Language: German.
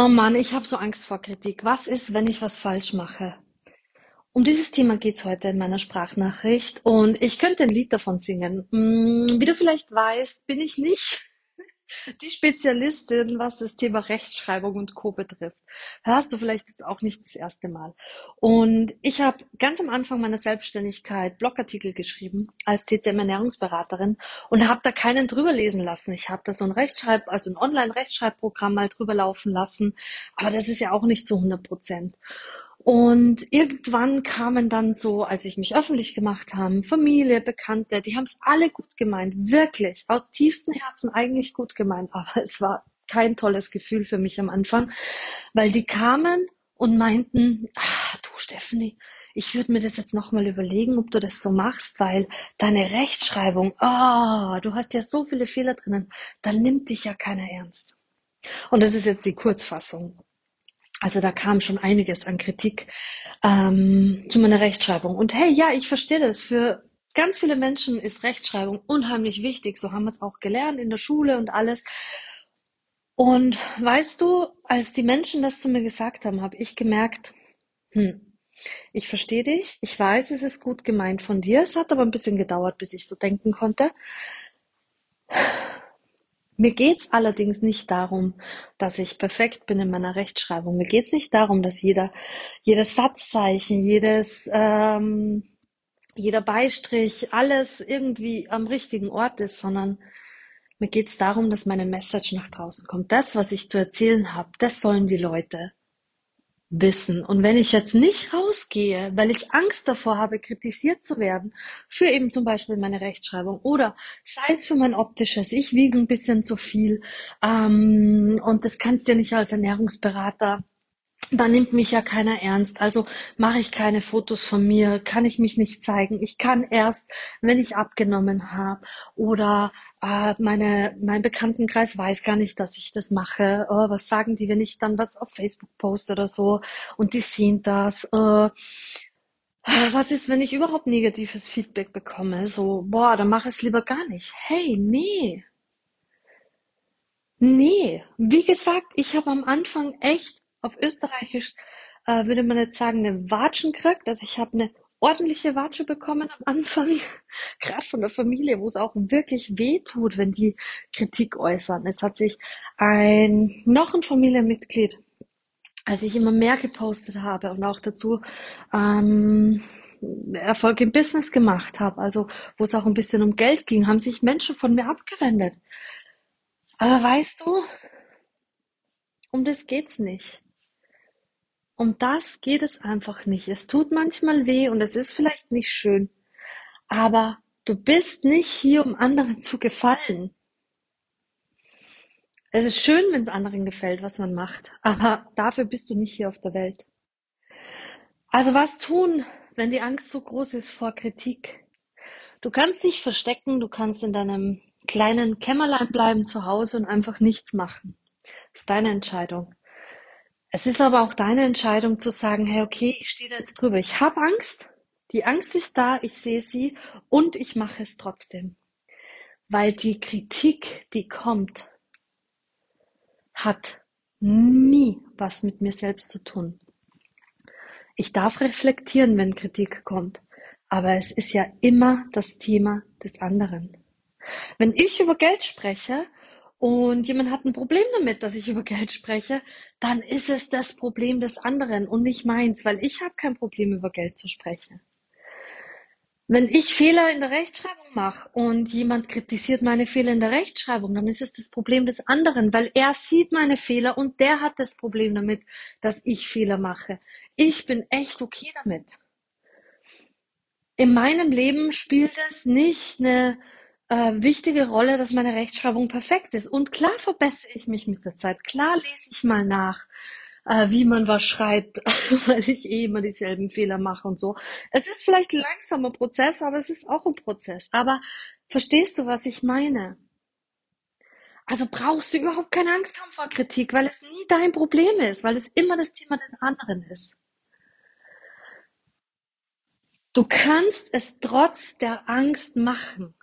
Oh Mann, ich habe so Angst vor Kritik. Was ist, wenn ich was falsch mache? Um dieses Thema geht's heute in meiner Sprachnachricht und ich könnte ein Lied davon singen. Mm, Wie du vielleicht weißt, bin ich nicht die Spezialistin, was das Thema Rechtschreibung und Co. betrifft. Hörst du vielleicht jetzt auch nicht das erste Mal. Und ich habe ganz am Anfang meiner Selbstständigkeit Blogartikel geschrieben als TCM-Ernährungsberaterin und habe da keinen drüber lesen lassen. Ich habe da so ein Rechtschreib, also ein Online-Rechtschreibprogramm mal drüber laufen lassen, aber das ist ja auch nicht zu 100 Prozent. Und irgendwann kamen dann so, als ich mich öffentlich gemacht habe, Familie, Bekannte, die haben es alle gut gemeint, wirklich, aus tiefstem Herzen eigentlich gut gemeint, aber es war kein tolles Gefühl für mich am Anfang, weil die kamen und meinten, ah, du Stephanie, ich würde mir das jetzt nochmal überlegen, ob du das so machst, weil deine Rechtschreibung, ah, du hast ja so viele Fehler drinnen, dann nimmt dich ja keiner ernst. Und das ist jetzt die Kurzfassung. Also da kam schon einiges an Kritik ähm, zu meiner Rechtschreibung. Und hey, ja, ich verstehe das. Für ganz viele Menschen ist Rechtschreibung unheimlich wichtig. So haben wir es auch gelernt in der Schule und alles. Und weißt du, als die Menschen das zu mir gesagt haben, habe ich gemerkt, hm, ich verstehe dich. Ich weiß, es ist gut gemeint von dir. Es hat aber ein bisschen gedauert, bis ich so denken konnte. Mir geht's allerdings nicht darum, dass ich perfekt bin in meiner Rechtschreibung. Mir geht's nicht darum, dass jeder, jedes Satzzeichen, jedes, ähm, jeder Beistrich, alles irgendwie am richtigen Ort ist, sondern mir geht's darum, dass meine Message nach draußen kommt. Das, was ich zu erzählen habe, das sollen die Leute wissen. Und wenn ich jetzt nicht rausgehe, weil ich Angst davor habe, kritisiert zu werden, für eben zum Beispiel meine Rechtschreibung oder sei es für mein optisches, ich wiege ein bisschen zu viel ähm, und das kannst du ja nicht als Ernährungsberater da nimmt mich ja keiner ernst. Also mache ich keine Fotos von mir, kann ich mich nicht zeigen. Ich kann erst, wenn ich abgenommen habe oder äh, meine, mein Bekanntenkreis weiß gar nicht, dass ich das mache. Oh, was sagen die, wenn ich dann was auf Facebook poste oder so und die sehen das? Äh, was ist, wenn ich überhaupt negatives Feedback bekomme? So, boah, dann mache ich es lieber gar nicht. Hey, nee. Nee, wie gesagt, ich habe am Anfang echt auf Österreichisch äh, würde man jetzt sagen, eine Watschen gekriegt. Also ich habe eine ordentliche Watsche bekommen am Anfang, gerade von der Familie, wo es auch wirklich weh tut, wenn die Kritik äußern. Es hat sich ein noch ein Familienmitglied, als ich immer mehr gepostet habe und auch dazu ähm, Erfolg im Business gemacht habe, also wo es auch ein bisschen um Geld ging, haben sich Menschen von mir abgewendet. Aber weißt du, um das geht's nicht. Um das geht es einfach nicht. Es tut manchmal weh und es ist vielleicht nicht schön, aber du bist nicht hier, um anderen zu gefallen. Es ist schön, wenn es anderen gefällt, was man macht, aber dafür bist du nicht hier auf der Welt. Also was tun, wenn die Angst so groß ist vor Kritik? Du kannst dich verstecken, du kannst in deinem kleinen Kämmerlein bleiben zu Hause und einfach nichts machen. Das ist deine Entscheidung. Es ist aber auch deine Entscheidung zu sagen, hey, okay, ich stehe da jetzt drüber. Ich habe Angst. Die Angst ist da, ich sehe sie und ich mache es trotzdem. Weil die Kritik, die kommt, hat nie was mit mir selbst zu tun. Ich darf reflektieren, wenn Kritik kommt, aber es ist ja immer das Thema des anderen. Wenn ich über Geld spreche, und jemand hat ein Problem damit, dass ich über Geld spreche, dann ist es das Problem des anderen und nicht meins, weil ich habe kein Problem, über Geld zu sprechen. Wenn ich Fehler in der Rechtschreibung mache und jemand kritisiert meine Fehler in der Rechtschreibung, dann ist es das Problem des anderen, weil er sieht meine Fehler und der hat das Problem damit, dass ich Fehler mache. Ich bin echt okay damit. In meinem Leben spielt es nicht eine äh, wichtige Rolle, dass meine Rechtschreibung perfekt ist. Und klar verbessere ich mich mit der Zeit. Klar lese ich mal nach, äh, wie man was schreibt, weil ich eh immer dieselben Fehler mache und so. Es ist vielleicht ein langsamer Prozess, aber es ist auch ein Prozess. Aber verstehst du, was ich meine? Also brauchst du überhaupt keine Angst haben vor Kritik, weil es nie dein Problem ist, weil es immer das Thema des anderen ist. Du kannst es trotz der Angst machen.